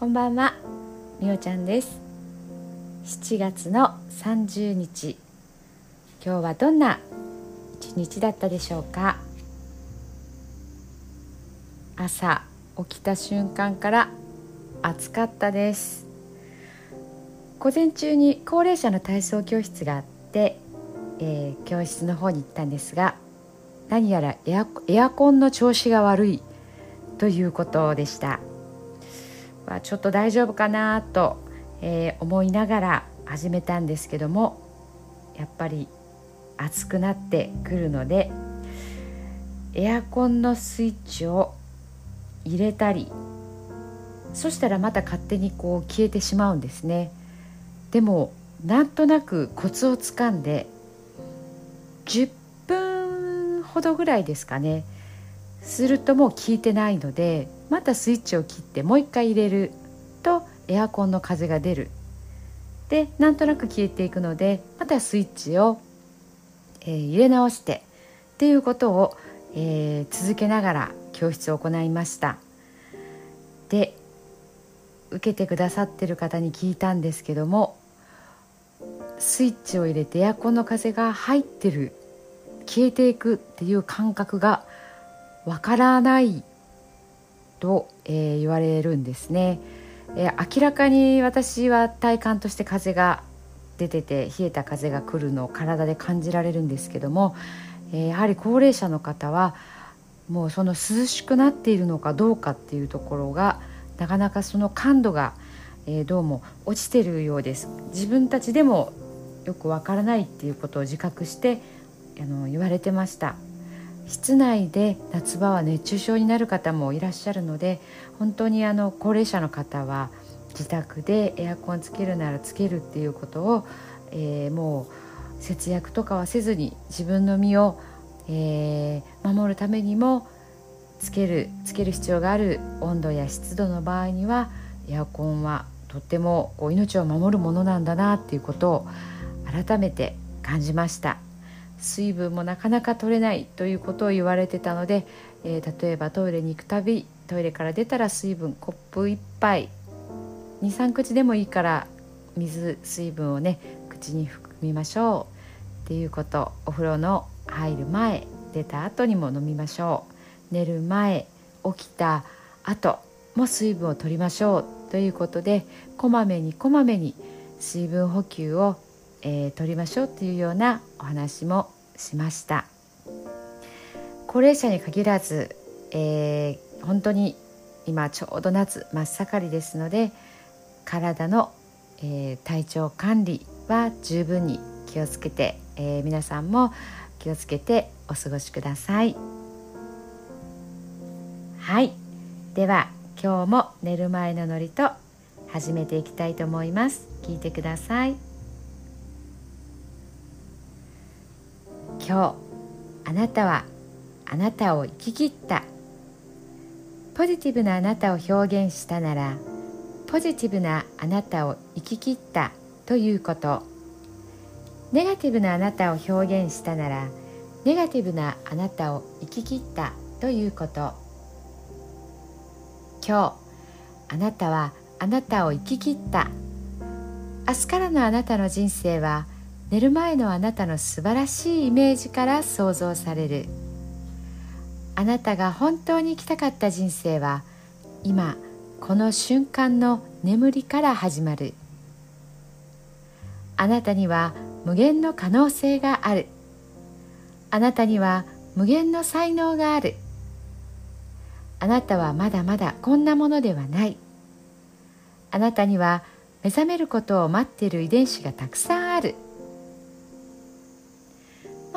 こんばんは、みおちゃんです。7月の30日。今日はどんな一日だったでしょうか？朝起きた瞬間から暑かったです。午前中に高齢者の体操教室があって、えー、教室の方に行ったんですが何やらエアエアコンの調子が悪いということでした。はちょっと大丈夫かなと、えー、思いながら始めたんですけどもやっぱり暑くなってくるのでエアコンのスイッチを入れたりそしたらまた勝手にこう消えてしまうんですね。でもなんとなくコツをつかんで10分ほどぐらいですかね。するともう効いてないのでまたスイッチを切ってもう一回入れるとエアコンの風が出る。でなんとなく消えていくのでまたスイッチを、えー、入れ直してっていうことを、えー、続けながら教室を行いました。で受けてくださってる方に聞いたんですけどもスイッチを入れてエアコンの風が入ってる消えていくっていう感覚がわからないと、えー、言われるんですね、えー、明らかに私は体感として風が出てて冷えた風が来るのを体で感じられるんですけども、えー、やはり高齢者の方はもうその涼しくなっているのかどうかっていうところがなかなかその感度が、えー、どうも落ちてるようです。自分たちでもよくわからないっていうことを自覚してあの言われてました。室内で夏場は熱中症になる方もいらっしゃるので本当にあの高齢者の方は自宅でエアコンつけるならつけるっていうことを、えー、もう節約とかはせずに自分の身を、えー、守るためにもつけるつける必要がある温度や湿度の場合にはエアコンはとってもこう命を守るものなんだなっていうことを改めて感じました。水分もなかなか取れないということを言われてたので、えー、例えばトイレに行くたびトイレから出たら水分コップ1杯。23口でもいいから水水分をね口に含みましょう。っていうことお風呂の入る前出た後にも飲みましょう。寝る前起きた後も水分を取りましょう。ということでこまめにこまめに水分補給をえー、取りましょうっていうようなお話もしました。高齢者に限らず、えー、本当に今ちょうど夏真っ盛りですので体の、えー、体調管理は十分に気をつけて、えー、皆さんも気をつけてお過ごしください。はい。では今日も寝る前のノリと始めていきたいと思います。聞いてください。今日あなたはあなたを生き切った。ポジティブなあなたを表現したならポジティブなあなたを生き切ったということ。ネガティブなあなたを表現したならネガティブなあなたを生き切ったということ。今日あなたはあなたを生き切った。明日からのあなたの人生は寝る前のあなたの素晴らしいイメージから想像される。あなたが本当に生きたかった人生は今この瞬間の眠りから始まる。あなたには無限の可能性がある。あなたには無限の才能がある。あなたはまだまだこんなものではない。あなたには目覚めることを待っている遺伝子がたくさんある。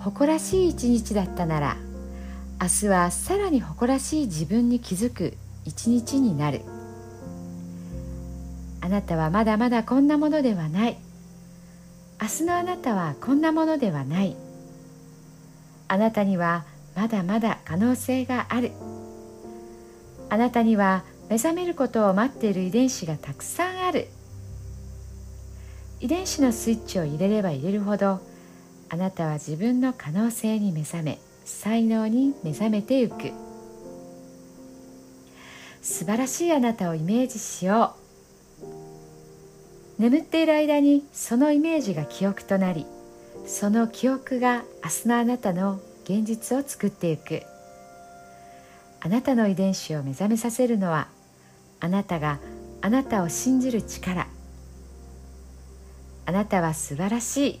誇らしい一日だったなら明日はさらに誇らしい自分に気づく一日になる。あなたはまだまだこんなものではない。明日のあなたはこんなものではない。あなたにはまだまだ可能性がある。あなたには目覚めることを待っている遺伝子がたくさんある。遺伝子のスイッチを入れれば入れるほどあなたは自分の可能性に目覚め才能に目覚めてゆく。素晴らしいあなたをイメージしよう。眠っている間にそのイメージが記憶となりその記憶が明日のあなたの現実を作っていく。あなたの遺伝子を目覚めさせるのはあなたがあなたを信じる力。あなたは素晴らしい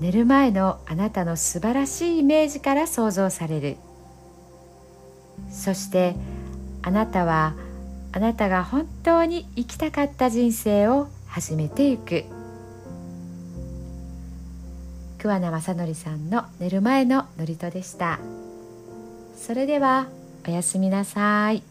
寝る前のあなたの素晴らしいイメージから想像される。そしてあなたはあなたが本当に生きたかった人生を始めていく。桑名正則さんの寝る前の祝詞でした。それではおやすみなさい。